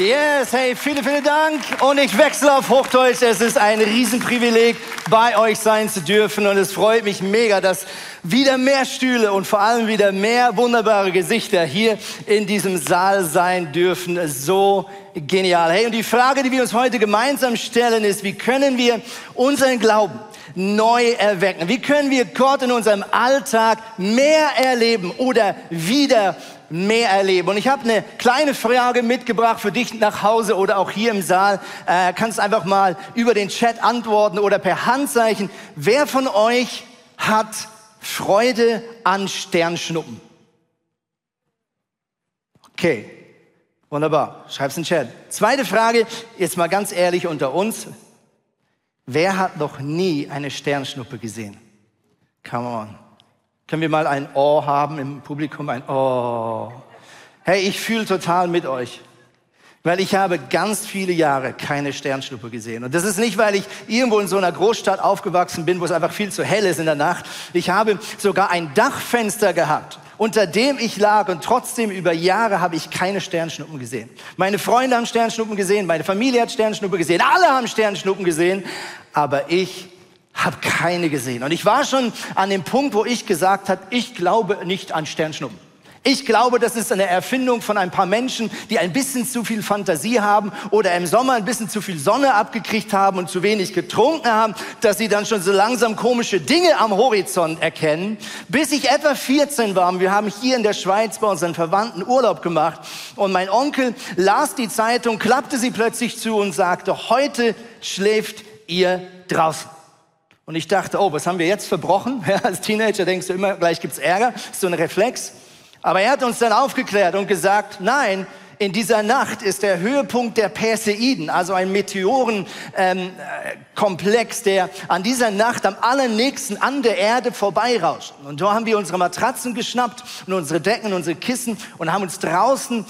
Yes, hey, vielen, vielen Dank. Und ich wechsle auf Hochdeutsch. Es ist ein Riesenprivileg, bei euch sein zu dürfen. Und es freut mich mega, dass wieder mehr Stühle und vor allem wieder mehr wunderbare Gesichter hier in diesem Saal sein dürfen. So genial. Hey, und die Frage, die wir uns heute gemeinsam stellen, ist, wie können wir unseren Glauben neu erwecken? Wie können wir Gott in unserem Alltag mehr erleben oder wieder mehr erleben. Und ich habe eine kleine Frage mitgebracht für dich nach Hause oder auch hier im Saal. Äh, kannst einfach mal über den Chat antworten oder per Handzeichen. Wer von euch hat Freude an Sternschnuppen? Okay, wunderbar. Schreib's in den Chat. Zweite Frage, jetzt mal ganz ehrlich unter uns. Wer hat noch nie eine Sternschnuppe gesehen? Come on. Können wir mal ein Oh haben im Publikum? Ein Oh. Hey, ich fühle total mit euch. Weil ich habe ganz viele Jahre keine Sternschnuppe gesehen. Und das ist nicht, weil ich irgendwo in so einer Großstadt aufgewachsen bin, wo es einfach viel zu hell ist in der Nacht. Ich habe sogar ein Dachfenster gehabt, unter dem ich lag und trotzdem über Jahre habe ich keine Sternschnuppen gesehen. Meine Freunde haben Sternschnuppen gesehen, meine Familie hat Sternschnuppen gesehen, alle haben Sternschnuppen gesehen, aber ich habe keine gesehen. Und ich war schon an dem Punkt, wo ich gesagt habe, ich glaube nicht an Sternschnuppen. Ich glaube, das ist eine Erfindung von ein paar Menschen, die ein bisschen zu viel Fantasie haben oder im Sommer ein bisschen zu viel Sonne abgekriegt haben und zu wenig getrunken haben, dass sie dann schon so langsam komische Dinge am Horizont erkennen. Bis ich etwa 14 war, und wir haben hier in der Schweiz bei unseren Verwandten Urlaub gemacht und mein Onkel las die Zeitung, klappte sie plötzlich zu und sagte, heute schläft ihr draußen. Und ich dachte, oh, was haben wir jetzt verbrochen? Ja, als Teenager denkst du immer, gleich gibt's Ärger. Ist so ein Reflex. Aber er hat uns dann aufgeklärt und gesagt, nein, in dieser Nacht ist der Höhepunkt der Perseiden, also ein Meteorenkomplex, ähm, der an dieser Nacht am allernächsten an der Erde vorbeirauscht. Und da haben wir unsere Matratzen geschnappt und unsere Decken, unsere Kissen und haben uns draußen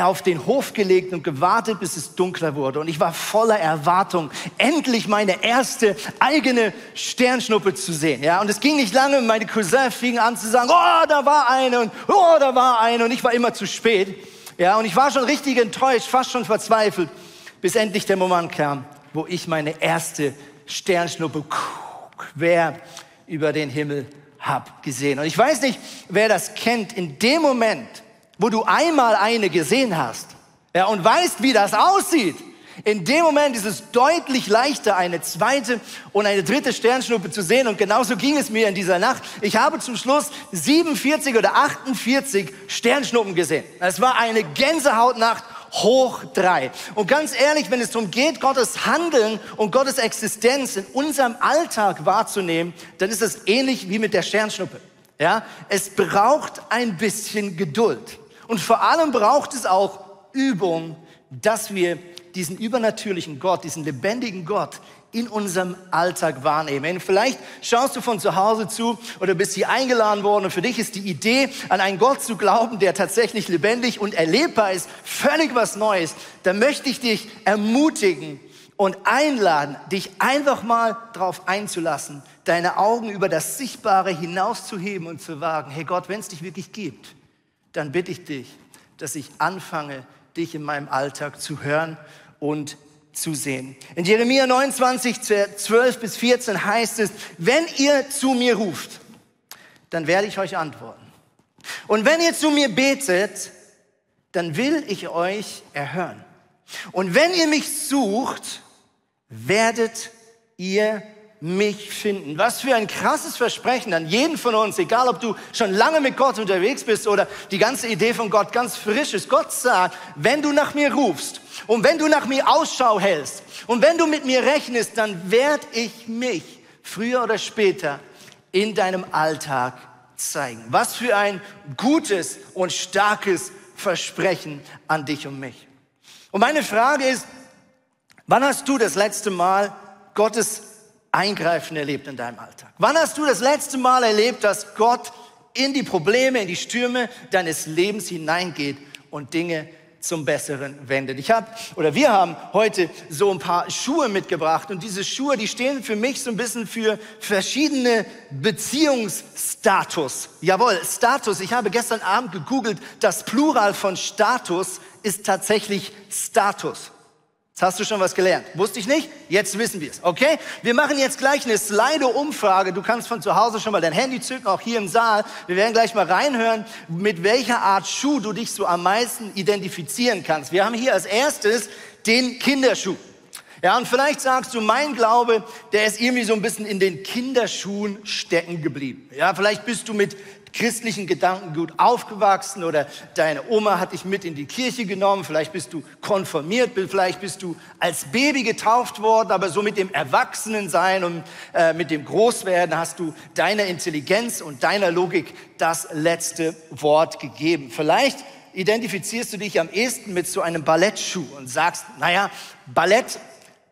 auf den Hof gelegt und gewartet, bis es dunkler wurde. Und ich war voller Erwartung, endlich meine erste eigene Sternschnuppe zu sehen. Ja, und es ging nicht lange. Meine Cousins fingen an zu sagen, oh, da war eine und oh, da war eine. Und ich war immer zu spät. Ja, und ich war schon richtig enttäuscht, fast schon verzweifelt, bis endlich der Moment kam, wo ich meine erste Sternschnuppe quer über den Himmel hab gesehen. Und ich weiß nicht, wer das kennt. In dem Moment, wo du einmal eine gesehen hast ja, und weißt, wie das aussieht, in dem Moment ist es deutlich leichter, eine zweite und eine dritte Sternschnuppe zu sehen. Und genauso ging es mir in dieser Nacht. Ich habe zum Schluss 47 oder 48 Sternschnuppen gesehen. Es war eine Gänsehautnacht hoch drei. Und ganz ehrlich, wenn es darum geht, Gottes Handeln und Gottes Existenz in unserem Alltag wahrzunehmen, dann ist es ähnlich wie mit der Sternschnuppe. Ja, es braucht ein bisschen Geduld. Und vor allem braucht es auch Übung, dass wir diesen übernatürlichen Gott, diesen lebendigen Gott in unserem Alltag wahrnehmen. Vielleicht schaust du von zu Hause zu oder bist hier eingeladen worden und für dich ist die Idee, an einen Gott zu glauben, der tatsächlich lebendig und erlebbar ist, völlig was Neues. Da möchte ich dich ermutigen und einladen, dich einfach mal darauf einzulassen, deine Augen über das Sichtbare hinauszuheben und zu wagen. Hey Gott, wenn es dich wirklich gibt, dann bitte ich dich, dass ich anfange, dich in meinem Alltag zu hören und zu sehen. In Jeremia 29, 12 bis 14 heißt es, wenn ihr zu mir ruft, dann werde ich euch antworten. Und wenn ihr zu mir betet, dann will ich euch erhören. Und wenn ihr mich sucht, werdet ihr mich finden. Was für ein krasses Versprechen an jeden von uns, egal ob du schon lange mit Gott unterwegs bist oder die ganze Idee von Gott ganz frisch ist. Gott sagt, wenn du nach mir rufst und wenn du nach mir Ausschau hältst und wenn du mit mir rechnest, dann werde ich mich früher oder später in deinem Alltag zeigen. Was für ein gutes und starkes Versprechen an dich und mich. Und meine Frage ist, wann hast du das letzte Mal Gottes Eingreifen erlebt in deinem Alltag? Wann hast du das letzte Mal erlebt, dass Gott in die Probleme, in die Stürme deines Lebens hineingeht und Dinge zum Besseren wendet. Ich habe oder wir haben heute so ein paar Schuhe mitgebracht und diese Schuhe, die stehen für mich so ein bisschen für verschiedene Beziehungsstatus. Jawohl, Status. Ich habe gestern Abend gegoogelt, das Plural von Status ist tatsächlich Status. Jetzt hast du schon was gelernt. Wusste ich nicht? Jetzt wissen wir es. Okay? Wir machen jetzt gleich eine Slido-Umfrage. Du kannst von zu Hause schon mal dein Handy zücken, auch hier im Saal. Wir werden gleich mal reinhören, mit welcher Art Schuh du dich so am meisten identifizieren kannst. Wir haben hier als erstes den Kinderschuh. Ja, und vielleicht sagst du, mein Glaube, der ist irgendwie so ein bisschen in den Kinderschuhen stecken geblieben. Ja, vielleicht bist du mit christlichen Gedankengut aufgewachsen oder deine Oma hat dich mit in die Kirche genommen, vielleicht bist du konformiert, vielleicht bist du als Baby getauft worden, aber so mit dem Erwachsenensein und äh, mit dem Großwerden hast du deiner Intelligenz und deiner Logik das letzte Wort gegeben. Vielleicht identifizierst du dich am ehesten mit so einem Ballettschuh und sagst, naja, Ballett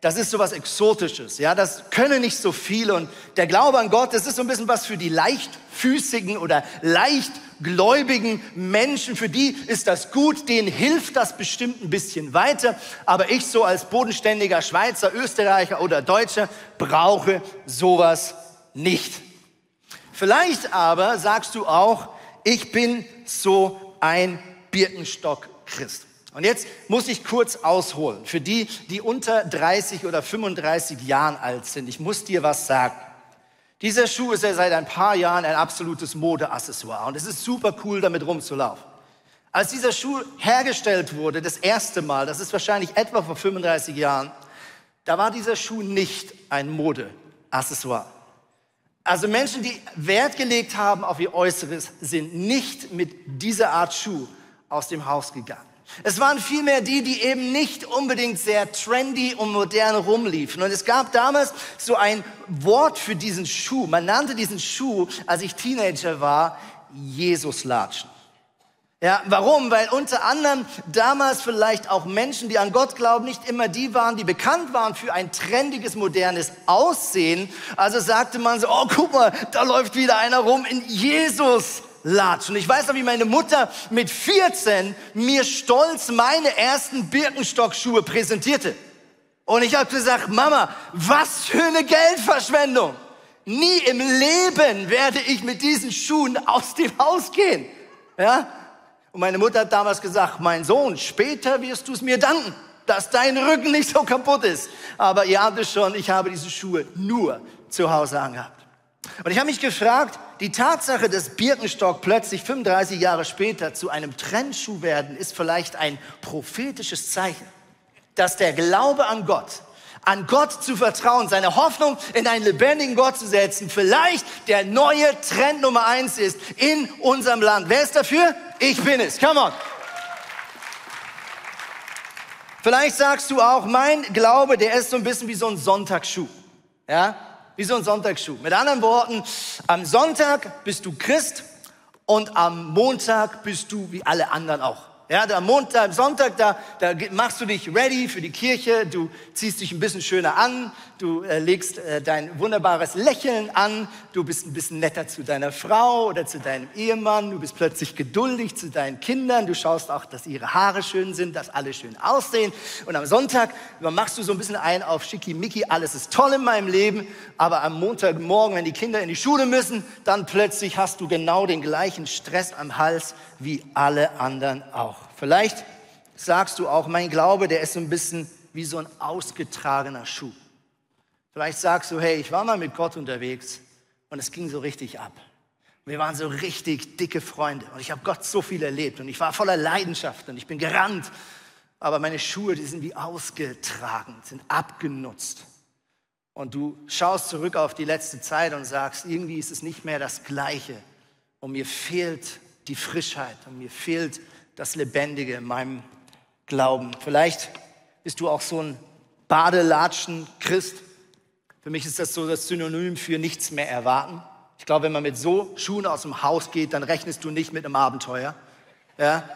das ist so was Exotisches, ja, das können nicht so viele und der Glaube an Gott, das ist so ein bisschen was für die leichtfüßigen oder leichtgläubigen Menschen, für die ist das gut, denen hilft das bestimmt ein bisschen weiter, aber ich so als bodenständiger Schweizer, Österreicher oder Deutscher brauche sowas nicht. Vielleicht aber sagst du auch, ich bin so ein Birkenstock-Christ. Und jetzt muss ich kurz ausholen. Für die, die unter 30 oder 35 Jahren alt sind, ich muss dir was sagen. Dieser Schuh ist ja seit ein paar Jahren ein absolutes Modeaccessoire und es ist super cool, damit rumzulaufen. Als dieser Schuh hergestellt wurde, das erste Mal, das ist wahrscheinlich etwa vor 35 Jahren, da war dieser Schuh nicht ein Modeaccessoire. Also Menschen, die Wert gelegt haben auf ihr Äußeres, sind nicht mit dieser Art Schuh aus dem Haus gegangen. Es waren vielmehr die, die eben nicht unbedingt sehr trendy und modern rumliefen. Und es gab damals so ein Wort für diesen Schuh. Man nannte diesen Schuh, als ich Teenager war, Jesuslatschen. Ja, warum? Weil unter anderem damals vielleicht auch Menschen, die an Gott glauben, nicht immer die waren, die bekannt waren für ein trendiges, modernes Aussehen. Also sagte man so, oh, guck mal, da läuft wieder einer rum in Jesus Latsch. Und ich weiß noch, wie meine Mutter mit 14 mir stolz meine ersten Birkenstockschuhe präsentierte. Und ich habe gesagt, Mama, was für eine Geldverschwendung. Nie im Leben werde ich mit diesen Schuhen aus dem Haus gehen. Ja? Und meine Mutter hat damals gesagt, mein Sohn, später wirst du es mir danken, dass dein Rücken nicht so kaputt ist. Aber ihr ahnt es schon, ich habe diese Schuhe nur zu Hause angehabt. Und ich habe mich gefragt, die Tatsache, dass Birkenstock plötzlich 35 Jahre später zu einem Trendschuh werden, ist vielleicht ein prophetisches Zeichen, dass der Glaube an Gott, an Gott zu vertrauen, seine Hoffnung in einen lebendigen Gott zu setzen, vielleicht der neue Trend Nummer eins ist in unserem Land. Wer ist dafür? Ich bin es. Come on. Vielleicht sagst du auch, mein Glaube, der ist so ein bisschen wie so ein Sonntagsschuh. Ja? Wie so ein Sonntagsschuh. Mit anderen Worten, am Sonntag bist du Christ und am Montag bist du wie alle anderen auch. Ja, der Montag, Sonntag, da, da machst du dich ready für die Kirche, du ziehst dich ein bisschen schöner an, du äh, legst äh, dein wunderbares Lächeln an, du bist ein bisschen netter zu deiner Frau oder zu deinem Ehemann, du bist plötzlich geduldig zu deinen Kindern, du schaust auch, dass ihre Haare schön sind, dass alle schön aussehen. Und am Sonntag machst du so ein bisschen ein auf Schickimicki, alles ist toll in meinem Leben, aber am Montagmorgen, wenn die Kinder in die Schule müssen, dann plötzlich hast du genau den gleichen Stress am Hals wie alle anderen auch. Vielleicht sagst du auch, mein Glaube, der ist so ein bisschen wie so ein ausgetragener Schuh. Vielleicht sagst du, hey, ich war mal mit Gott unterwegs und es ging so richtig ab. Wir waren so richtig dicke Freunde und ich habe Gott so viel erlebt und ich war voller Leidenschaft und ich bin gerannt. Aber meine Schuhe, die sind wie ausgetragen, sind abgenutzt. Und du schaust zurück auf die letzte Zeit und sagst, irgendwie ist es nicht mehr das Gleiche. Und mir fehlt die Frischheit und mir fehlt das Lebendige in meinem Glauben. Vielleicht bist du auch so ein Badelatschen-Christ. Für mich ist das so das Synonym für nichts mehr erwarten. Ich glaube, wenn man mit so Schuhen aus dem Haus geht, dann rechnest du nicht mit einem Abenteuer. Ja?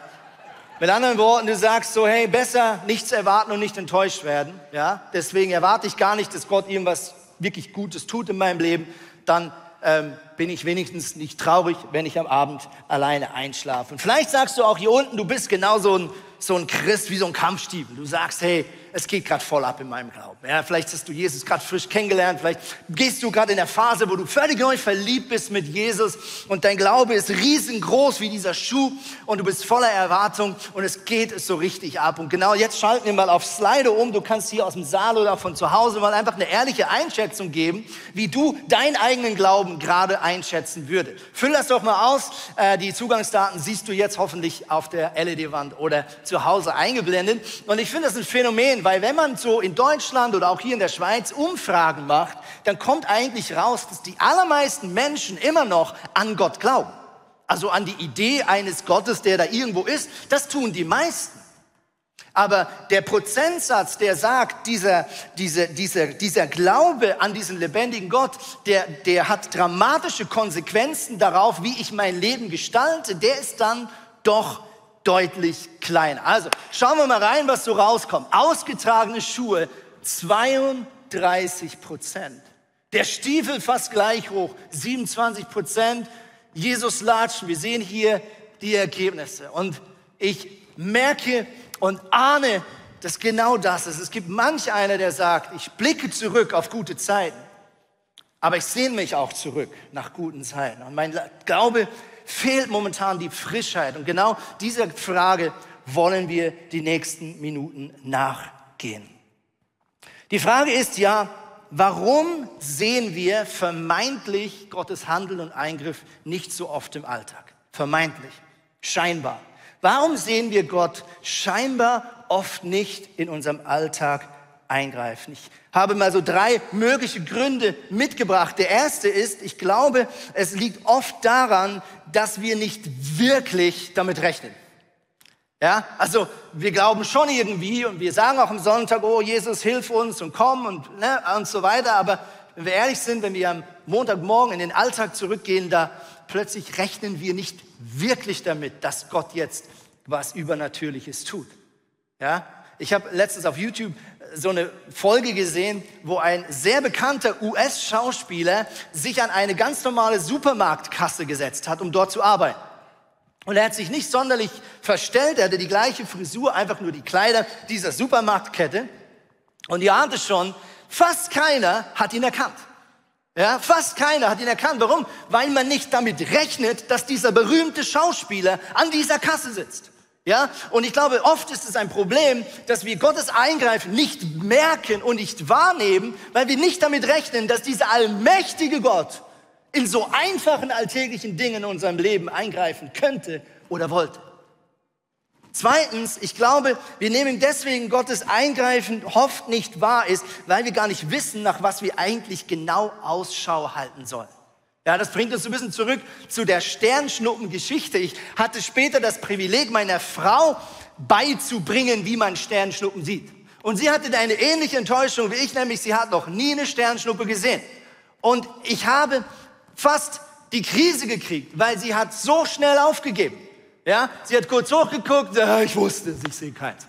Mit anderen Worten, du sagst so, hey, besser nichts erwarten und nicht enttäuscht werden. Ja? Deswegen erwarte ich gar nicht, dass Gott irgendwas wirklich Gutes tut in meinem Leben. Dann ähm, bin ich wenigstens nicht traurig, wenn ich am Abend alleine einschlafe. Und vielleicht sagst du auch hier unten, du bist genau so ein so ein Christ wie so ein Kampfstiefel. Du sagst, hey, es geht gerade voll ab in meinem Glauben. Ja, vielleicht hast du Jesus gerade frisch kennengelernt, vielleicht gehst du gerade in der Phase, wo du völlig neu verliebt bist mit Jesus und dein Glaube ist riesengroß wie dieser Schuh und du bist voller Erwartung und es geht so richtig ab. Und genau jetzt schalten wir mal auf Slido um. Du kannst hier aus dem Saal oder von zu Hause mal einfach eine ehrliche Einschätzung geben, wie du deinen eigenen Glauben gerade einschätzen würdest. Füll das doch mal aus. Äh, die Zugangsdaten siehst du jetzt hoffentlich auf der LED-Wand oder zu Hause eingeblendet. Und ich finde das ein Phänomen, sehen, weil wenn man so in Deutschland oder auch hier in der Schweiz Umfragen macht, dann kommt eigentlich raus, dass die allermeisten Menschen immer noch an Gott glauben. Also an die Idee eines Gottes, der da irgendwo ist, das tun die meisten. Aber der Prozentsatz, der sagt, dieser, dieser, dieser, dieser Glaube an diesen lebendigen Gott, der, der hat dramatische Konsequenzen darauf, wie ich mein Leben gestalte, der ist dann doch deutlich kleiner. Also schauen wir mal rein, was so rauskommt. Ausgetragene Schuhe 32 Prozent. Der Stiefel fast gleich hoch 27 Prozent. Jesus latschen. Wir sehen hier die Ergebnisse. Und ich merke und ahne, dass genau das ist. Es gibt manch einer, der sagt, ich blicke zurück auf gute Zeiten, aber ich sehne mich auch zurück nach guten Zeiten. Und mein Glaube fehlt momentan die Frischheit. Und genau dieser Frage wollen wir die nächsten Minuten nachgehen. Die Frage ist ja, warum sehen wir vermeintlich Gottes Handeln und Eingriff nicht so oft im Alltag? Vermeintlich, scheinbar. Warum sehen wir Gott scheinbar oft nicht in unserem Alltag eingreifen. Ich habe mal so drei mögliche Gründe mitgebracht. Der erste ist, ich glaube, es liegt oft daran, dass wir nicht wirklich damit rechnen. Ja, also wir glauben schon irgendwie und wir sagen auch am Sonntag, oh Jesus, hilf uns und komm und, ne, und so weiter. Aber wenn wir ehrlich sind, wenn wir am Montagmorgen in den Alltag zurückgehen, da plötzlich rechnen wir nicht wirklich damit, dass Gott jetzt was Übernatürliches tut. Ja, ich habe letztens auf YouTube so eine Folge gesehen, wo ein sehr bekannter US-Schauspieler sich an eine ganz normale Supermarktkasse gesetzt hat, um dort zu arbeiten. Und er hat sich nicht sonderlich verstellt, er hatte die gleiche Frisur, einfach nur die Kleider dieser Supermarktkette. Und ihr ahnt es schon, fast keiner hat ihn erkannt. Ja, fast keiner hat ihn erkannt. Warum? Weil man nicht damit rechnet, dass dieser berühmte Schauspieler an dieser Kasse sitzt. Ja, und ich glaube, oft ist es ein Problem, dass wir Gottes Eingreifen nicht merken und nicht wahrnehmen, weil wir nicht damit rechnen, dass dieser allmächtige Gott in so einfachen alltäglichen Dingen in unserem Leben eingreifen könnte oder wollte. Zweitens, ich glaube, wir nehmen deswegen Gottes Eingreifen oft nicht wahr ist, weil wir gar nicht wissen, nach was wir eigentlich genau Ausschau halten sollen. Ja, das bringt uns ein bisschen zurück zu der Sternschnuppengeschichte. Ich hatte später das Privileg, meiner Frau beizubringen, wie man Sternschnuppen sieht. Und sie hatte eine ähnliche Enttäuschung wie ich, nämlich sie hat noch nie eine Sternschnuppe gesehen. Und ich habe fast die Krise gekriegt, weil sie hat so schnell aufgegeben. Ja, sie hat kurz hochgeguckt, äh, ich wusste ich sehe keins.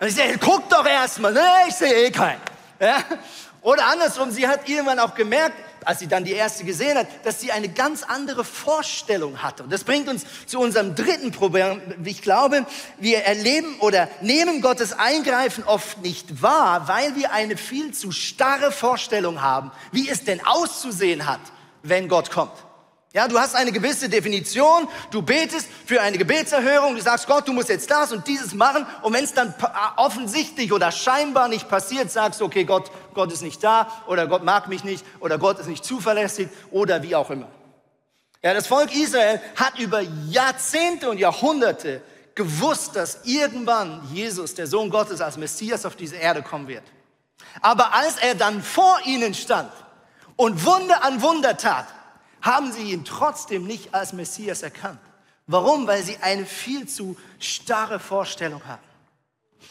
Und ich sage, guck doch erstmal, ne, ich sehe eh keinen. Ja? Oder andersrum, sie hat irgendwann auch gemerkt, als sie dann die erste gesehen hat, dass sie eine ganz andere Vorstellung hatte. Und das bringt uns zu unserem dritten Problem. Ich glaube, wir erleben oder nehmen Gottes Eingreifen oft nicht wahr, weil wir eine viel zu starre Vorstellung haben, wie es denn auszusehen hat, wenn Gott kommt. Ja, du hast eine gewisse Definition, du betest für eine Gebetserhörung, du sagst, Gott, du musst jetzt das und dieses machen und wenn es dann offensichtlich oder scheinbar nicht passiert, sagst du, okay, Gott, Gott ist nicht da oder Gott mag mich nicht oder Gott ist nicht zuverlässig oder wie auch immer. Ja, das Volk Israel hat über Jahrzehnte und Jahrhunderte gewusst, dass irgendwann Jesus, der Sohn Gottes, als Messias auf diese Erde kommen wird. Aber als er dann vor ihnen stand und Wunder an Wunder tat, haben sie ihn trotzdem nicht als Messias erkannt. Warum? Weil sie eine viel zu starre Vorstellung hatten.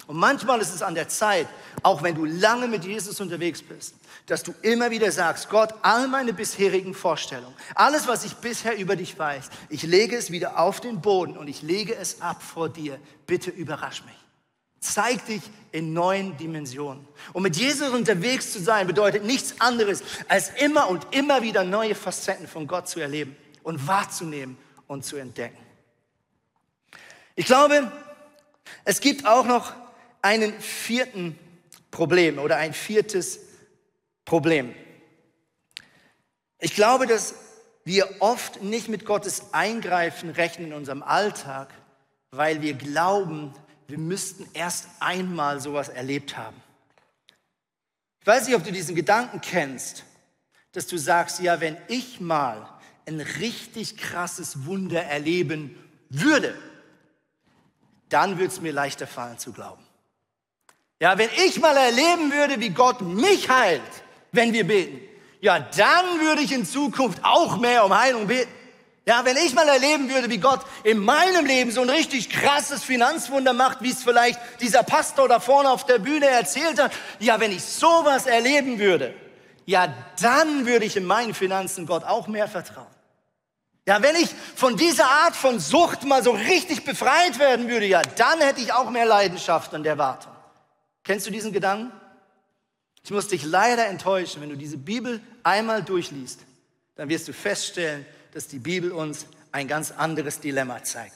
Und manchmal ist es an der Zeit, auch wenn du lange mit Jesus unterwegs bist, dass du immer wieder sagst, Gott, all meine bisherigen Vorstellungen, alles, was ich bisher über dich weiß, ich lege es wieder auf den Boden und ich lege es ab vor dir. Bitte überrasch mich. Zeig dich in neuen Dimensionen. Und mit Jesus unterwegs zu sein, bedeutet nichts anderes, als immer und immer wieder neue Facetten von Gott zu erleben und wahrzunehmen und zu entdecken. Ich glaube, Es gibt auch noch einen vierten Problem oder ein viertes Problem. Ich glaube, dass wir oft nicht mit Gottes Eingreifen rechnen in unserem Alltag, weil wir glauben, wir müssten erst einmal sowas erlebt haben. Ich weiß nicht, ob du diesen Gedanken kennst, dass du sagst, ja, wenn ich mal ein richtig krasses Wunder erleben würde, dann würde es mir leichter fallen zu glauben. Ja, wenn ich mal erleben würde, wie Gott mich heilt, wenn wir beten, ja, dann würde ich in Zukunft auch mehr um Heilung beten. Ja, wenn ich mal erleben würde, wie Gott in meinem Leben so ein richtig krasses Finanzwunder macht, wie es vielleicht dieser Pastor da vorne auf der Bühne erzählt hat, ja, wenn ich sowas erleben würde, ja, dann würde ich in meinen Finanzen Gott auch mehr vertrauen. Ja, wenn ich von dieser Art von Sucht mal so richtig befreit werden würde, ja, dann hätte ich auch mehr Leidenschaft und Erwartung. Kennst du diesen Gedanken? Ich muss dich leider enttäuschen, wenn du diese Bibel einmal durchliest, dann wirst du feststellen, dass die Bibel uns ein ganz anderes Dilemma zeigt.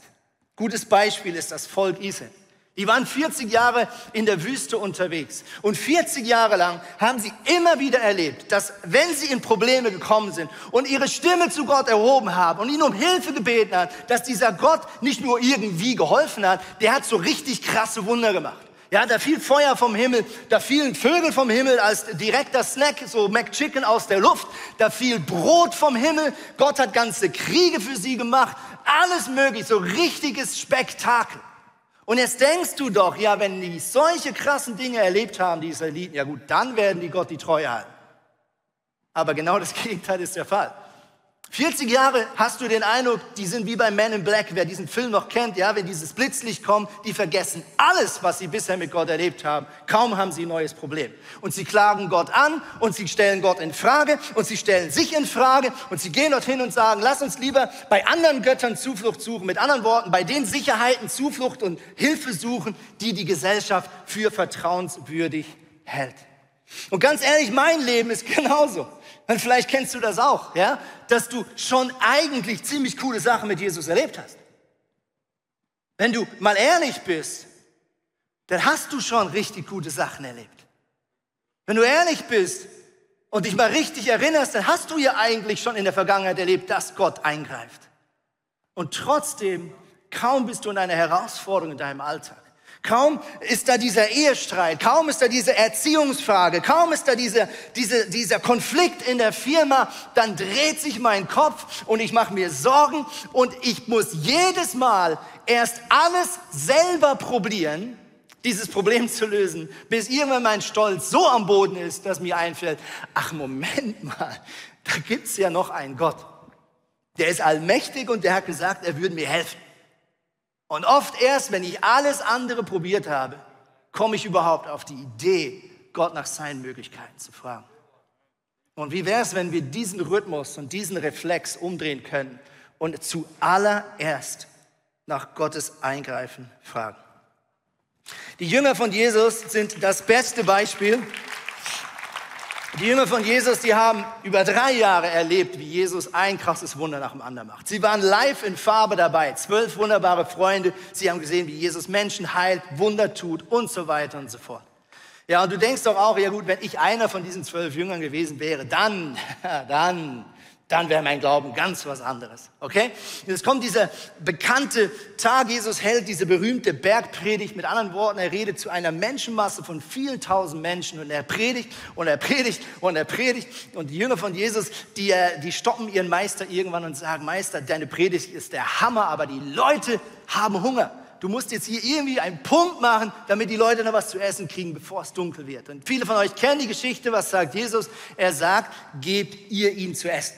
Gutes Beispiel ist das Volk Israel. Die waren 40 Jahre in der Wüste unterwegs. Und 40 Jahre lang haben sie immer wieder erlebt, dass wenn sie in Probleme gekommen sind und ihre Stimme zu Gott erhoben haben und ihn um Hilfe gebeten hat, dass dieser Gott nicht nur irgendwie geholfen hat, der hat so richtig krasse Wunder gemacht. Ja, da fiel Feuer vom Himmel, da fielen Vögel vom Himmel als direkter Snack, so McChicken aus der Luft, da fiel Brot vom Himmel, Gott hat ganze Kriege für sie gemacht, alles möglich, so richtiges Spektakel. Und jetzt denkst du doch, ja, wenn die solche krassen Dinge erlebt haben, die Israeliten, ja gut, dann werden die Gott die Treue halten. Aber genau das Gegenteil ist der Fall. 40 Jahre hast du den Eindruck, die sind wie bei Men in Black, wer diesen Film noch kennt, ja, wenn dieses Blitzlicht kommt, die vergessen alles, was sie bisher mit Gott erlebt haben. Kaum haben sie ein neues Problem. Und sie klagen Gott an und sie stellen Gott in Frage und sie stellen sich in Frage und sie gehen dorthin und sagen, lass uns lieber bei anderen Göttern Zuflucht suchen. Mit anderen Worten, bei den Sicherheiten Zuflucht und Hilfe suchen, die die Gesellschaft für vertrauenswürdig hält. Und ganz ehrlich, mein Leben ist genauso. Und vielleicht kennst du das auch, ja? Dass du schon eigentlich ziemlich coole Sachen mit Jesus erlebt hast. Wenn du mal ehrlich bist, dann hast du schon richtig gute Sachen erlebt. Wenn du ehrlich bist und dich mal richtig erinnerst, dann hast du ja eigentlich schon in der Vergangenheit erlebt, dass Gott eingreift. Und trotzdem, kaum bist du in einer Herausforderung in deinem Alltag, Kaum ist da dieser Ehestreit, kaum ist da diese Erziehungsfrage, kaum ist da dieser, diese, dieser Konflikt in der Firma, dann dreht sich mein Kopf und ich mache mir Sorgen und ich muss jedes Mal erst alles selber probieren, dieses Problem zu lösen, bis irgendwann mein Stolz so am Boden ist, dass mir einfällt, ach Moment mal, da gibt's ja noch einen Gott. Der ist allmächtig und der hat gesagt, er würde mir helfen. Und oft erst, wenn ich alles andere probiert habe, komme ich überhaupt auf die Idee, Gott nach seinen Möglichkeiten zu fragen. Und wie wäre es, wenn wir diesen Rhythmus und diesen Reflex umdrehen können und zuallererst nach Gottes Eingreifen fragen? Die Jünger von Jesus sind das beste Beispiel die Jünger von Jesus, die haben über drei Jahre erlebt, wie Jesus ein krasses Wunder nach dem anderen macht. Sie waren live in Farbe dabei, zwölf wunderbare Freunde. Sie haben gesehen, wie Jesus Menschen heilt, Wunder tut und so weiter und so fort. Ja, und du denkst doch auch, ja gut, wenn ich einer von diesen zwölf Jüngern gewesen wäre, dann, dann dann wäre mein Glauben ganz was anderes. Okay? Jetzt kommt dieser bekannte Tag, Jesus hält diese berühmte Bergpredigt. Mit anderen Worten, er redet zu einer Menschenmasse von vielen tausend Menschen und er predigt und er predigt und er predigt. Und die Jünger von Jesus, die, äh, die stoppen ihren Meister irgendwann und sagen, Meister, deine Predigt ist der Hammer, aber die Leute haben Hunger. Du musst jetzt hier irgendwie einen Punkt machen, damit die Leute noch was zu essen kriegen, bevor es dunkel wird. Und viele von euch kennen die Geschichte, was sagt Jesus? Er sagt, gebt ihr ihnen zu essen.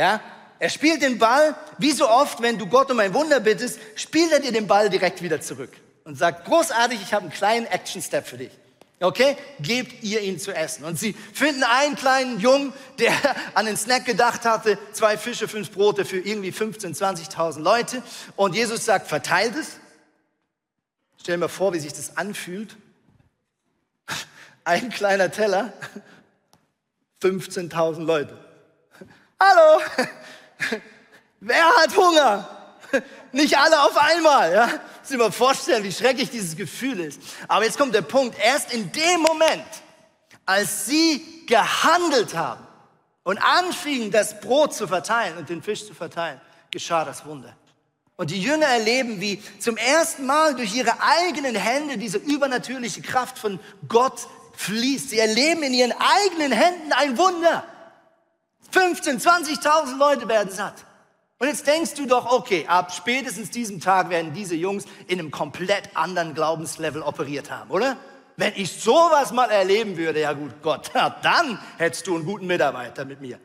Ja? Er spielt den Ball, wie so oft, wenn du Gott um ein Wunder bittest, spielt er dir den Ball direkt wieder zurück und sagt, großartig, ich habe einen kleinen Action-Step für dich. Okay? Gebt ihr ihn zu essen. Und sie finden einen kleinen Jungen, der an den Snack gedacht hatte, zwei Fische, fünf Brote für irgendwie 15, 20.000 Leute. Und Jesus sagt, verteilt es. Stell dir mal vor, wie sich das anfühlt. Ein kleiner Teller, 15.000 Leute. Hallo, wer hat Hunger? Nicht alle auf einmal, ja. Muss mir vorstellen, wie schrecklich dieses Gefühl ist. Aber jetzt kommt der Punkt. Erst in dem Moment, als sie gehandelt haben und anfingen, das Brot zu verteilen und den Fisch zu verteilen, geschah das Wunder. Und die Jünger erleben, wie zum ersten Mal durch ihre eigenen Hände diese übernatürliche Kraft von Gott fließt. Sie erleben in ihren eigenen Händen ein Wunder. 15, 20.000 Leute werden satt. Und jetzt denkst du doch, okay, ab spätestens diesem Tag werden diese Jungs in einem komplett anderen Glaubenslevel operiert haben, oder? Wenn ich sowas mal erleben würde, ja gut, Gott, dann hättest du einen guten Mitarbeiter mit mir.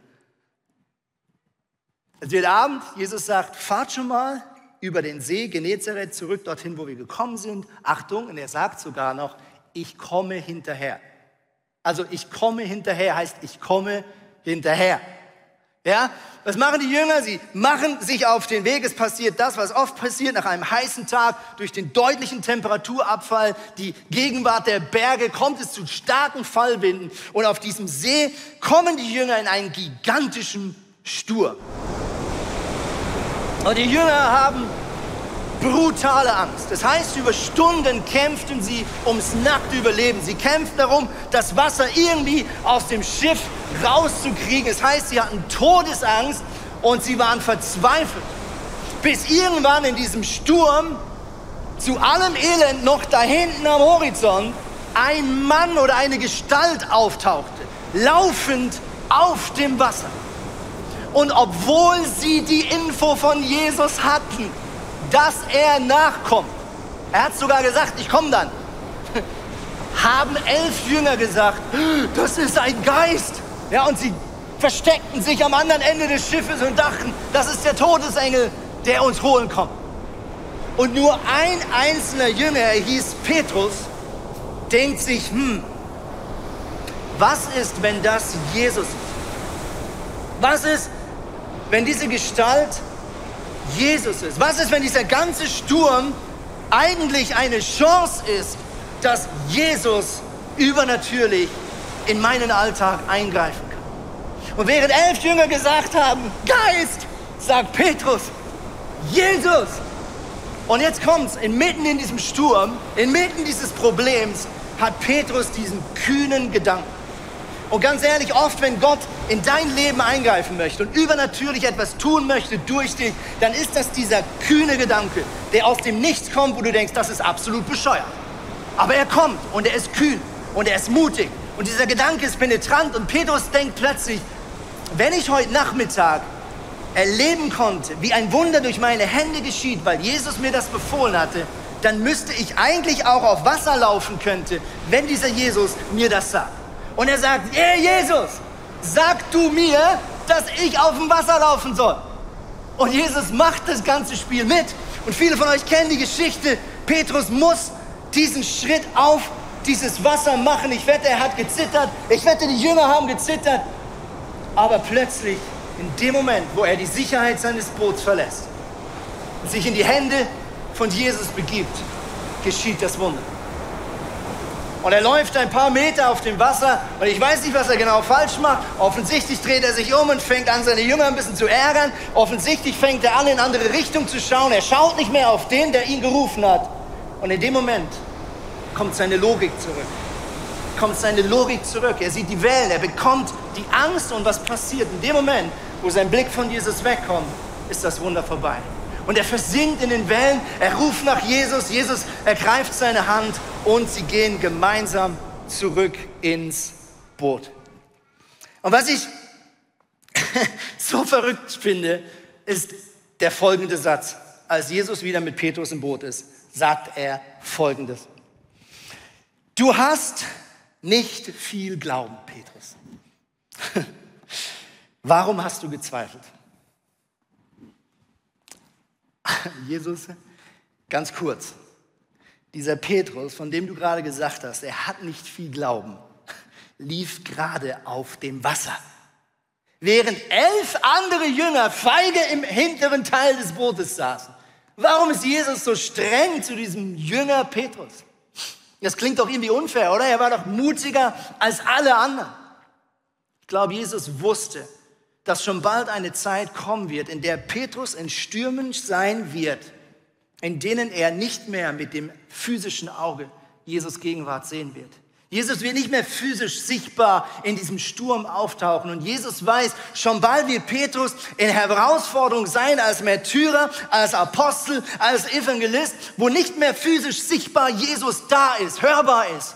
Es wird Abend, Jesus sagt, fahrt schon mal über den See Genezareth zurück dorthin, wo wir gekommen sind. Achtung, und er sagt sogar noch, ich komme hinterher. Also ich komme hinterher heißt, ich komme hinterher. Ja, was machen die Jünger? Sie machen sich auf den Weg. Es passiert das, was oft passiert nach einem heißen Tag. Durch den deutlichen Temperaturabfall, die Gegenwart der Berge, kommt es zu starken Fallwinden. Und auf diesem See kommen die Jünger in einen gigantischen Sturm. Und die Jünger haben brutale Angst. Das heißt, über Stunden kämpften sie ums nackte Überleben. Sie kämpften darum, das Wasser irgendwie aus dem Schiff rauszukriegen. Das heißt, sie hatten Todesangst und sie waren verzweifelt. Bis irgendwann in diesem Sturm zu allem Elend noch da hinten am Horizont ein Mann oder eine Gestalt auftauchte, laufend auf dem Wasser. Und obwohl sie die Info von Jesus hatten, dass er nachkommt. Er hat sogar gesagt, ich komme dann. Haben elf Jünger gesagt, das ist ein Geist. Ja, und sie versteckten sich am anderen Ende des Schiffes und dachten, das ist der Todesengel, der uns holen kommt. Und nur ein einzelner Jünger, er hieß Petrus, denkt sich, hm, was ist, wenn das Jesus ist? Was ist, wenn diese Gestalt Jesus ist? Was ist, wenn dieser ganze Sturm eigentlich eine Chance ist, dass Jesus übernatürlich in meinen Alltag eingreifen kann? Und während elf Jünger gesagt haben, Geist, sagt Petrus, Jesus. Und jetzt kommt's, inmitten in diesem Sturm, inmitten dieses Problems, hat Petrus diesen kühnen Gedanken. Und ganz ehrlich, oft, wenn Gott in dein Leben eingreifen möchte und übernatürlich etwas tun möchte durch dich, dann ist das dieser kühne Gedanke, der aus dem Nichts kommt, wo du denkst, das ist absolut bescheuert. Aber er kommt und er ist kühn und er ist mutig. Und dieser Gedanke ist penetrant und Petrus denkt plötzlich, wenn ich heute Nachmittag erleben konnte, wie ein Wunder durch meine Hände geschieht, weil Jesus mir das befohlen hatte, dann müsste ich eigentlich auch auf Wasser laufen könnte, wenn dieser Jesus mir das sagt. Und er sagt, hey Jesus, sag du mir, dass ich auf dem Wasser laufen soll. Und Jesus macht das ganze Spiel mit. Und viele von euch kennen die Geschichte. Petrus muss diesen Schritt auf dieses Wasser machen. Ich wette, er hat gezittert. Ich wette, die Jünger haben gezittert. Aber plötzlich, in dem Moment, wo er die Sicherheit seines Boots verlässt und sich in die Hände von Jesus begibt, geschieht das Wunder. Und er läuft ein paar Meter auf dem Wasser und ich weiß nicht, was er genau falsch macht. Offensichtlich dreht er sich um und fängt an, seine Jünger ein bisschen zu ärgern. Offensichtlich fängt er an, in andere Richtung zu schauen. Er schaut nicht mehr auf den, der ihn gerufen hat. Und in dem Moment kommt seine Logik zurück. Kommt seine Logik zurück. Er sieht die Wellen, er bekommt die Angst und was passiert. In dem Moment, wo sein Blick von Jesus wegkommt, ist das Wunder vorbei. Und er versinkt in den Wellen, er ruft nach Jesus, Jesus ergreift seine Hand und sie gehen gemeinsam zurück ins Boot. Und was ich so verrückt finde, ist der folgende Satz. Als Jesus wieder mit Petrus im Boot ist, sagt er folgendes. Du hast nicht viel Glauben, Petrus. Warum hast du gezweifelt? Jesus, ganz kurz, dieser Petrus, von dem du gerade gesagt hast, er hat nicht viel Glauben, lief gerade auf dem Wasser. Während elf andere Jünger feige im hinteren Teil des Bootes saßen. Warum ist Jesus so streng zu diesem Jünger Petrus? Das klingt doch irgendwie unfair, oder? Er war doch mutiger als alle anderen. Ich glaube, Jesus wusste, dass schon bald eine Zeit kommen wird, in der Petrus in Stürmen sein wird, in denen er nicht mehr mit dem physischen Auge Jesus Gegenwart sehen wird. Jesus wird nicht mehr physisch sichtbar in diesem Sturm auftauchen. Und Jesus weiß, schon bald wird Petrus in Herausforderung sein als Märtyrer, als Apostel, als Evangelist, wo nicht mehr physisch sichtbar Jesus da ist, hörbar ist.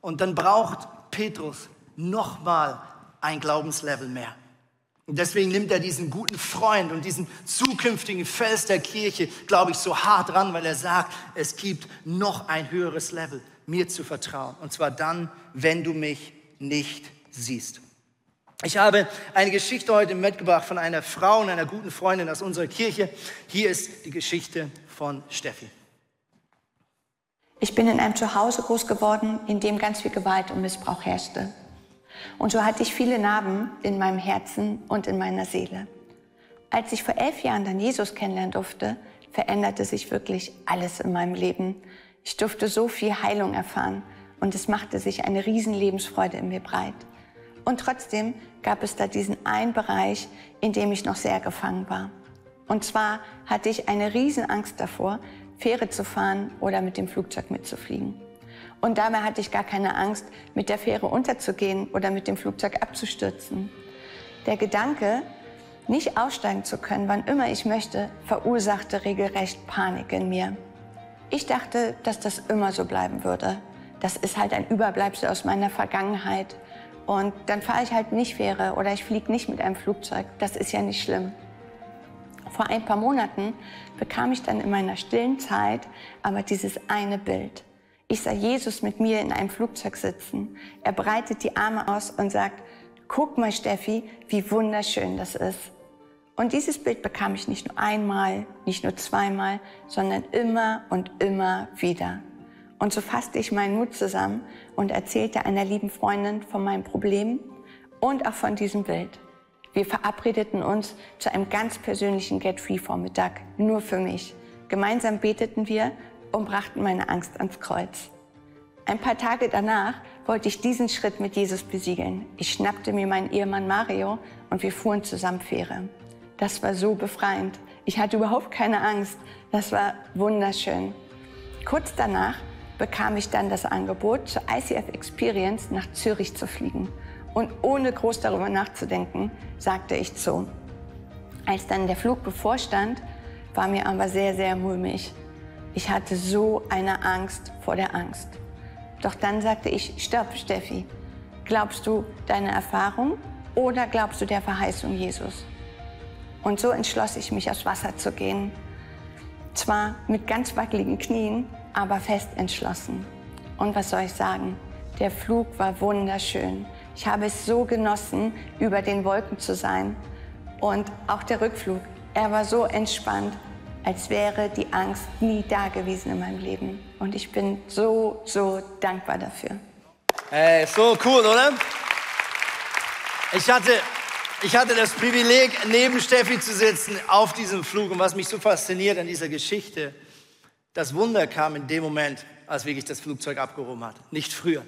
Und dann braucht Petrus nochmal ein Glaubenslevel mehr. Und deswegen nimmt er diesen guten Freund und diesen zukünftigen Fels der Kirche, glaube ich, so hart ran, weil er sagt, es gibt noch ein höheres Level, mir zu vertrauen. Und zwar dann, wenn du mich nicht siehst. Ich habe eine Geschichte heute mitgebracht von einer Frau und einer guten Freundin aus unserer Kirche. Hier ist die Geschichte von Steffi. Ich bin in einem Zuhause groß geworden, in dem ganz viel Gewalt und Missbrauch herrschte. Und so hatte ich viele Narben in meinem Herzen und in meiner Seele. Als ich vor elf Jahren dann Jesus kennenlernen durfte, veränderte sich wirklich alles in meinem Leben. Ich durfte so viel Heilung erfahren und es machte sich eine riesen Lebensfreude in mir breit. Und trotzdem gab es da diesen einen Bereich, in dem ich noch sehr gefangen war. Und zwar hatte ich eine riesen Angst davor, Fähre zu fahren oder mit dem Flugzeug mitzufliegen. Und dabei hatte ich gar keine Angst, mit der Fähre unterzugehen oder mit dem Flugzeug abzustürzen. Der Gedanke, nicht aussteigen zu können, wann immer ich möchte, verursachte regelrecht Panik in mir. Ich dachte, dass das immer so bleiben würde. Das ist halt ein Überbleibsel aus meiner Vergangenheit. Und dann fahre ich halt nicht Fähre oder ich fliege nicht mit einem Flugzeug. Das ist ja nicht schlimm. Vor ein paar Monaten bekam ich dann in meiner stillen Zeit aber dieses eine Bild. Ich sah Jesus mit mir in einem Flugzeug sitzen. Er breitet die Arme aus und sagt, guck mal Steffi, wie wunderschön das ist. Und dieses Bild bekam ich nicht nur einmal, nicht nur zweimal, sondern immer und immer wieder. Und so fasste ich meinen Mut zusammen und erzählte einer lieben Freundin von meinem Problem und auch von diesem Bild. Wir verabredeten uns zu einem ganz persönlichen Get-Free-Vormittag, nur für mich. Gemeinsam beteten wir und brachten meine Angst ans Kreuz. Ein paar Tage danach wollte ich diesen Schritt mit Jesus besiegeln. Ich schnappte mir meinen Ehemann Mario und wir fuhren zusammen Fähre. Das war so befreiend. Ich hatte überhaupt keine Angst. Das war wunderschön. Kurz danach bekam ich dann das Angebot, zur ICF Experience nach Zürich zu fliegen. Und ohne groß darüber nachzudenken, sagte ich zu. Als dann der Flug bevorstand, war mir aber sehr, sehr mulmig. Ich hatte so eine Angst vor der Angst. Doch dann sagte ich, stopp, Steffi. Glaubst du deine Erfahrung oder glaubst du der Verheißung Jesus? Und so entschloss ich mich, aufs Wasser zu gehen. Zwar mit ganz wackeligen Knien, aber fest entschlossen. Und was soll ich sagen? Der Flug war wunderschön. Ich habe es so genossen, über den Wolken zu sein. Und auch der Rückflug, er war so entspannt als wäre die Angst nie da gewesen in meinem Leben. Und ich bin so, so dankbar dafür. Hey, so cool, oder? Ich hatte, ich hatte das Privileg, neben Steffi zu sitzen auf diesem Flug. Und was mich so fasziniert an dieser Geschichte, das Wunder kam in dem Moment, als wirklich das Flugzeug abgehoben hat, nicht früher.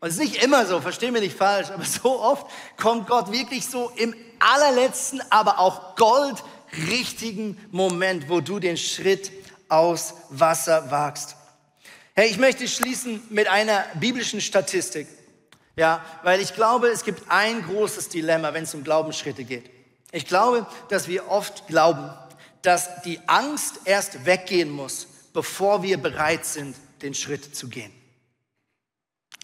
Und es ist nicht immer so, versteh mir nicht falsch, aber so oft kommt Gott wirklich so im allerletzten, aber auch Gold richtigen Moment, wo du den Schritt aus Wasser wagst. Hey, ich möchte schließen mit einer biblischen Statistik. Ja, weil ich glaube, es gibt ein großes Dilemma, wenn es um Glaubensschritte geht. Ich glaube, dass wir oft glauben, dass die Angst erst weggehen muss, bevor wir bereit sind, den Schritt zu gehen.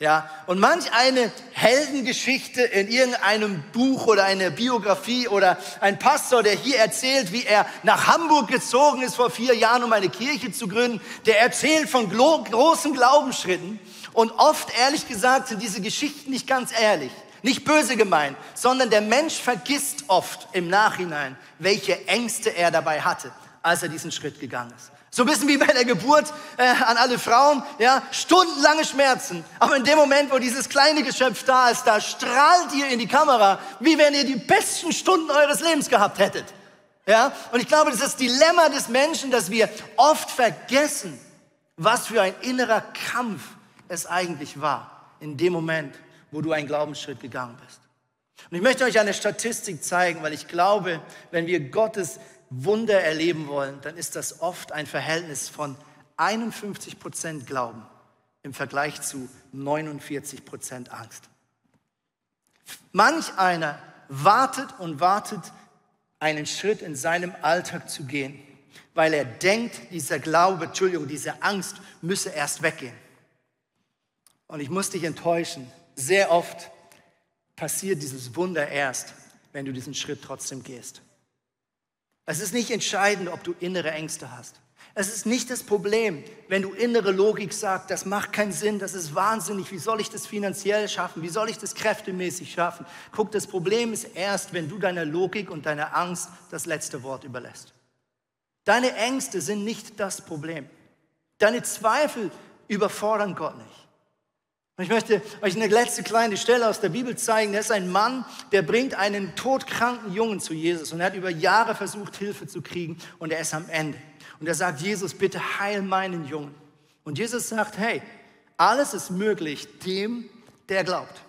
Ja, und manch eine Heldengeschichte in irgendeinem Buch oder eine Biografie oder ein Pastor, der hier erzählt, wie er nach Hamburg gezogen ist vor vier Jahren, um eine Kirche zu gründen, der erzählt von großen Glaubensschritten. Und oft, ehrlich gesagt, sind diese Geschichten nicht ganz ehrlich, nicht böse gemeint, sondern der Mensch vergisst oft im Nachhinein, welche Ängste er dabei hatte, als er diesen Schritt gegangen ist. So ein bisschen wie bei der Geburt äh, an alle Frauen, ja, stundenlange Schmerzen. Aber in dem Moment, wo dieses kleine Geschöpf da ist, da strahlt ihr in die Kamera, wie wenn ihr die besten Stunden eures Lebens gehabt hättet. Ja, und ich glaube, das ist das Dilemma des Menschen, dass wir oft vergessen, was für ein innerer Kampf es eigentlich war in dem Moment, wo du einen Glaubensschritt gegangen bist. Und ich möchte euch eine Statistik zeigen, weil ich glaube, wenn wir Gottes Wunder erleben wollen, dann ist das oft ein Verhältnis von 51 Prozent Glauben im Vergleich zu 49 Prozent Angst. Manch einer wartet und wartet, einen Schritt in seinem Alltag zu gehen, weil er denkt, dieser Glaube, Entschuldigung, diese Angst müsse erst weggehen. Und ich muss dich enttäuschen, sehr oft passiert dieses Wunder erst, wenn du diesen Schritt trotzdem gehst. Es ist nicht entscheidend, ob du innere Ängste hast. Es ist nicht das Problem, wenn du innere Logik sagst, das macht keinen Sinn, das ist wahnsinnig, wie soll ich das finanziell schaffen, wie soll ich das kräftemäßig schaffen. Guck, das Problem ist erst, wenn du deiner Logik und deiner Angst das letzte Wort überlässt. Deine Ängste sind nicht das Problem. Deine Zweifel überfordern Gott nicht. Ich möchte euch eine letzte kleine Stelle aus der Bibel zeigen. Da ist ein Mann, der bringt einen todkranken Jungen zu Jesus und er hat über Jahre versucht, Hilfe zu kriegen und er ist am Ende. Und er sagt, Jesus, bitte heil meinen Jungen. Und Jesus sagt, hey, alles ist möglich dem, der glaubt.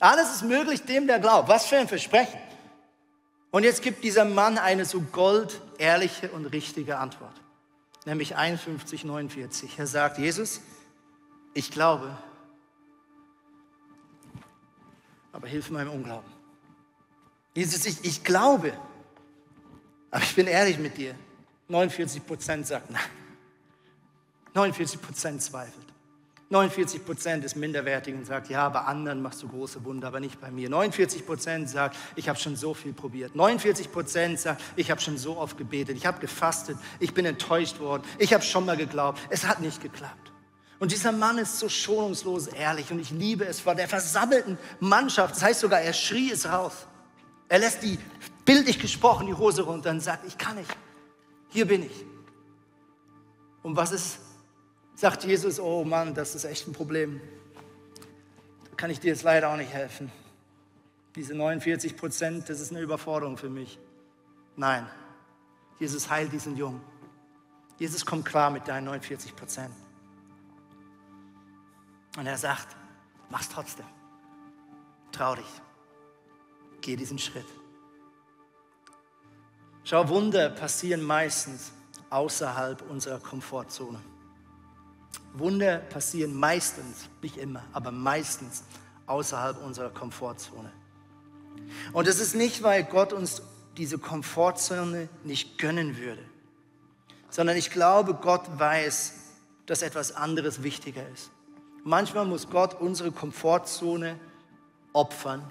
Alles ist möglich dem, der glaubt. Was für ein Versprechen. Und jetzt gibt dieser Mann eine so goldehrliche und richtige Antwort. Nämlich 51, 49. Er sagt, Jesus, ich glaube, aber hilf meinem Unglauben. Jesus, ich, ich glaube, aber ich bin ehrlich mit dir. 49 Prozent sagt nein. 49 Prozent zweifelt. 49 Prozent ist minderwertig und sagt, ja, bei anderen machst du große Wunder, aber nicht bei mir. 49 Prozent sagt, ich habe schon so viel probiert. 49 Prozent sagt, ich habe schon so oft gebetet, ich habe gefastet, ich bin enttäuscht worden, ich habe schon mal geglaubt, es hat nicht geklappt. Und dieser Mann ist so schonungslos ehrlich und ich liebe es vor der versammelten Mannschaft. Das heißt sogar, er schrie es raus. Er lässt die, bildlich gesprochen, die Hose runter und sagt, ich kann nicht. Hier bin ich. Und was ist, sagt Jesus, oh Mann, das ist echt ein Problem. Da kann ich dir jetzt leider auch nicht helfen. Diese 49 Prozent, das ist eine Überforderung für mich. Nein, Jesus heilt diesen Jungen. Jesus kommt klar mit deinen 49 Prozent. Und er sagt, mach's trotzdem. Trau dich. Geh diesen Schritt. Schau, Wunder passieren meistens außerhalb unserer Komfortzone. Wunder passieren meistens, nicht immer, aber meistens außerhalb unserer Komfortzone. Und es ist nicht, weil Gott uns diese Komfortzone nicht gönnen würde, sondern ich glaube, Gott weiß, dass etwas anderes wichtiger ist. Manchmal muss Gott unsere Komfortzone opfern,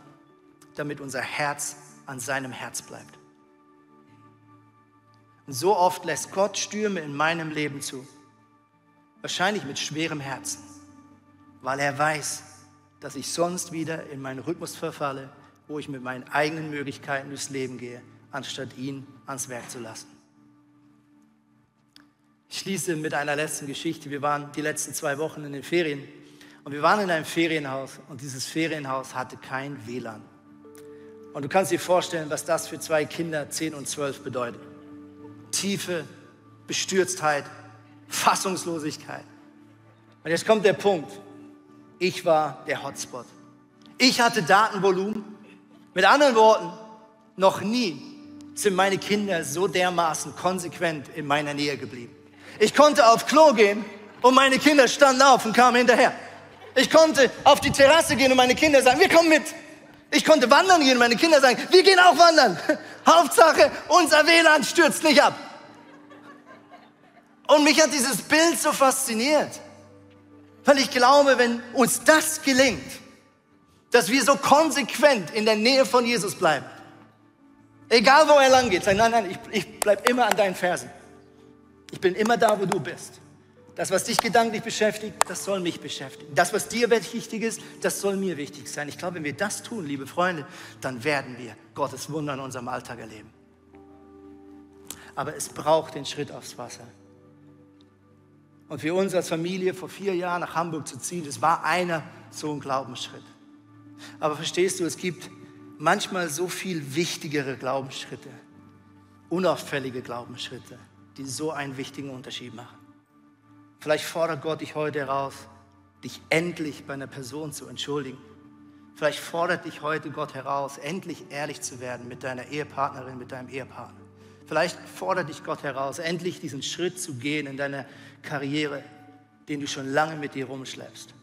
damit unser Herz an seinem Herz bleibt. Und so oft lässt Gott Stürme in meinem Leben zu. Wahrscheinlich mit schwerem Herzen, weil er weiß, dass ich sonst wieder in meinen Rhythmus verfalle, wo ich mit meinen eigenen Möglichkeiten durchs Leben gehe, anstatt ihn ans Werk zu lassen. Ich schließe mit einer letzten Geschichte. Wir waren die letzten zwei Wochen in den Ferien und wir waren in einem Ferienhaus und dieses Ferienhaus hatte kein WLAN. Und du kannst dir vorstellen, was das für zwei Kinder, 10 und 12, bedeutet. Tiefe Bestürztheit, Fassungslosigkeit. Und jetzt kommt der Punkt. Ich war der Hotspot. Ich hatte Datenvolumen. Mit anderen Worten, noch nie sind meine Kinder so dermaßen konsequent in meiner Nähe geblieben. Ich konnte auf Klo gehen und meine Kinder standen auf und kamen hinterher. Ich konnte auf die Terrasse gehen und meine Kinder sagen, wir kommen mit. Ich konnte wandern gehen und meine Kinder sagen, wir gehen auch wandern. Hauptsache, unser WLAN stürzt nicht ab. Und mich hat dieses Bild so fasziniert, weil ich glaube, wenn uns das gelingt, dass wir so konsequent in der Nähe von Jesus bleiben, egal wo er lang geht, sagen, nein, nein, ich, ich bleib immer an deinen Fersen. Ich bin immer da, wo du bist. Das, was dich gedanklich beschäftigt, das soll mich beschäftigen. Das, was dir wichtig ist, das soll mir wichtig sein. Ich glaube, wenn wir das tun, liebe Freunde, dann werden wir Gottes Wunder in unserem Alltag erleben. Aber es braucht den Schritt aufs Wasser. Und für uns als Familie vor vier Jahren nach Hamburg zu ziehen, das war einer so ein Glaubensschritt. Aber verstehst du, es gibt manchmal so viel wichtigere Glaubensschritte, unauffällige Glaubensschritte, die so einen wichtigen Unterschied machen. Vielleicht fordert Gott dich heute heraus, dich endlich bei einer Person zu entschuldigen, Vielleicht fordert dich heute Gott heraus, endlich ehrlich zu werden mit deiner Ehepartnerin, mit deinem Ehepartner. Vielleicht fordert dich Gott heraus, endlich diesen Schritt zu gehen in deiner Karriere, den du schon lange mit dir rumschleppst.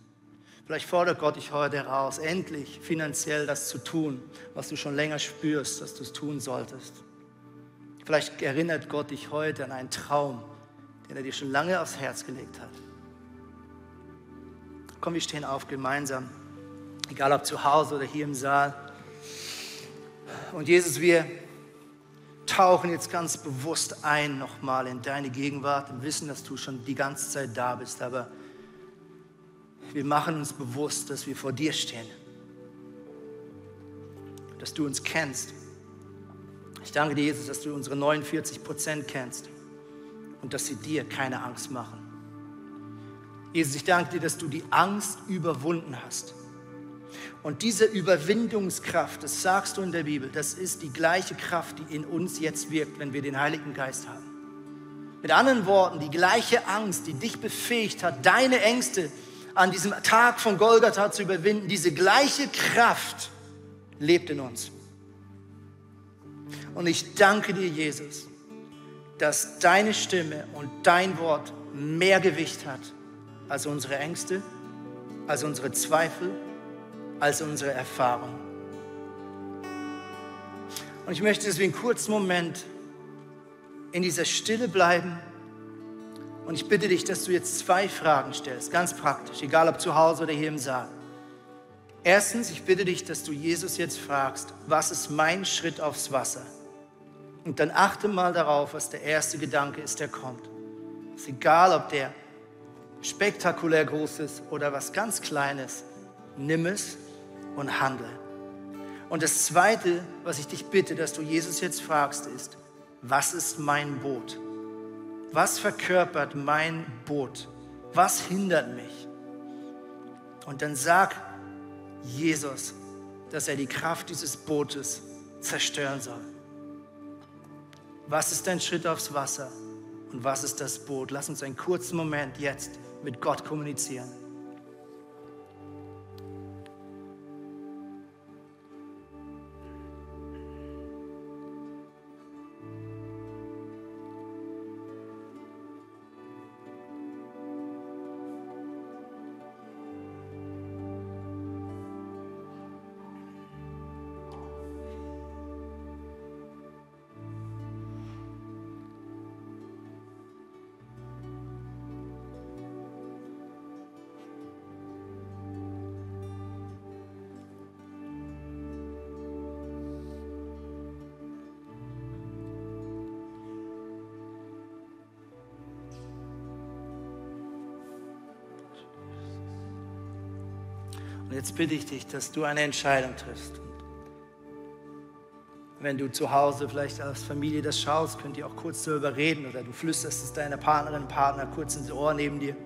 Vielleicht fordert Gott dich heute heraus, endlich finanziell das zu tun, was du schon länger spürst, dass du es tun solltest. Vielleicht erinnert Gott dich heute an einen Traum, den er dir schon lange aufs Herz gelegt hat. Komm, wir stehen auf gemeinsam, egal ob zu Hause oder hier im Saal. Und Jesus, wir tauchen jetzt ganz bewusst ein nochmal in deine Gegenwart und wissen, dass du schon die ganze Zeit da bist. Aber wir machen uns bewusst, dass wir vor dir stehen, dass du uns kennst. Ich danke dir, Jesus, dass du unsere 49 Prozent kennst und dass sie dir keine Angst machen. Jesus, ich danke dir, dass du die Angst überwunden hast. Und diese Überwindungskraft, das sagst du in der Bibel, das ist die gleiche Kraft, die in uns jetzt wirkt, wenn wir den Heiligen Geist haben. Mit anderen Worten, die gleiche Angst, die dich befähigt hat, deine Ängste an diesem Tag von Golgatha zu überwinden, diese gleiche Kraft lebt in uns. Und ich danke dir, Jesus, dass deine Stimme und dein Wort mehr Gewicht hat als unsere Ängste, als unsere Zweifel, als unsere Erfahrung. Und ich möchte deswegen einen kurzen Moment in dieser Stille bleiben. Und ich bitte dich, dass du jetzt zwei Fragen stellst, ganz praktisch, egal ob zu Hause oder hier im Saal. Erstens, ich bitte dich, dass du Jesus jetzt fragst, was ist mein Schritt aufs Wasser? Und dann achte mal darauf, was der erste Gedanke ist, der kommt. Es ist egal, ob der spektakulär groß ist oder was ganz Kleines. Nimm es und handle. Und das Zweite, was ich dich bitte, dass du Jesus jetzt fragst, ist, was ist mein Boot? Was verkörpert mein Boot? Was hindert mich? Und dann sag Jesus, dass er die Kraft dieses Bootes zerstören soll. Was ist dein Schritt aufs Wasser und was ist das Boot? Lass uns einen kurzen Moment jetzt mit Gott kommunizieren. Und jetzt bitte ich dich, dass du eine Entscheidung triffst. Und wenn du zu Hause vielleicht als Familie das schaust, könnt ihr auch kurz darüber reden oder du flüsterst es deiner Partnerin, Partner kurz ins Ohr neben dir.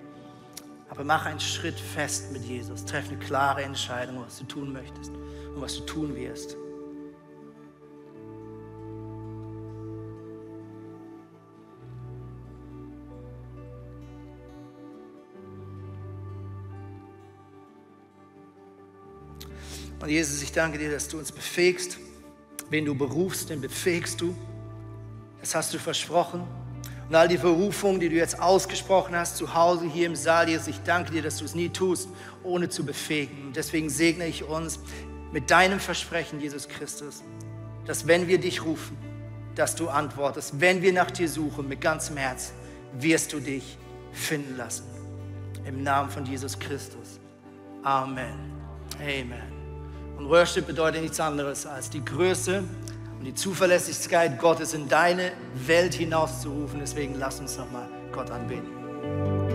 Aber mach einen Schritt fest mit Jesus. Treff eine klare Entscheidung, was du tun möchtest und was du tun wirst. Und Jesus, ich danke dir, dass du uns befähigst. Wen du berufst, den befähigst du. Das hast du versprochen. Und all die Berufungen, die du jetzt ausgesprochen hast, zu Hause hier im Saal, Jesus, ich danke dir, dass du es nie tust, ohne zu befähigen. Und deswegen segne ich uns mit deinem Versprechen, Jesus Christus, dass wenn wir dich rufen, dass du antwortest. Wenn wir nach dir suchen mit ganzem Herz, wirst du dich finden lassen. Im Namen von Jesus Christus. Amen. Amen. Und Worship bedeutet nichts anderes als die Größe und die Zuverlässigkeit Gottes in deine Welt hinauszurufen. Deswegen lass uns nochmal Gott anbeten.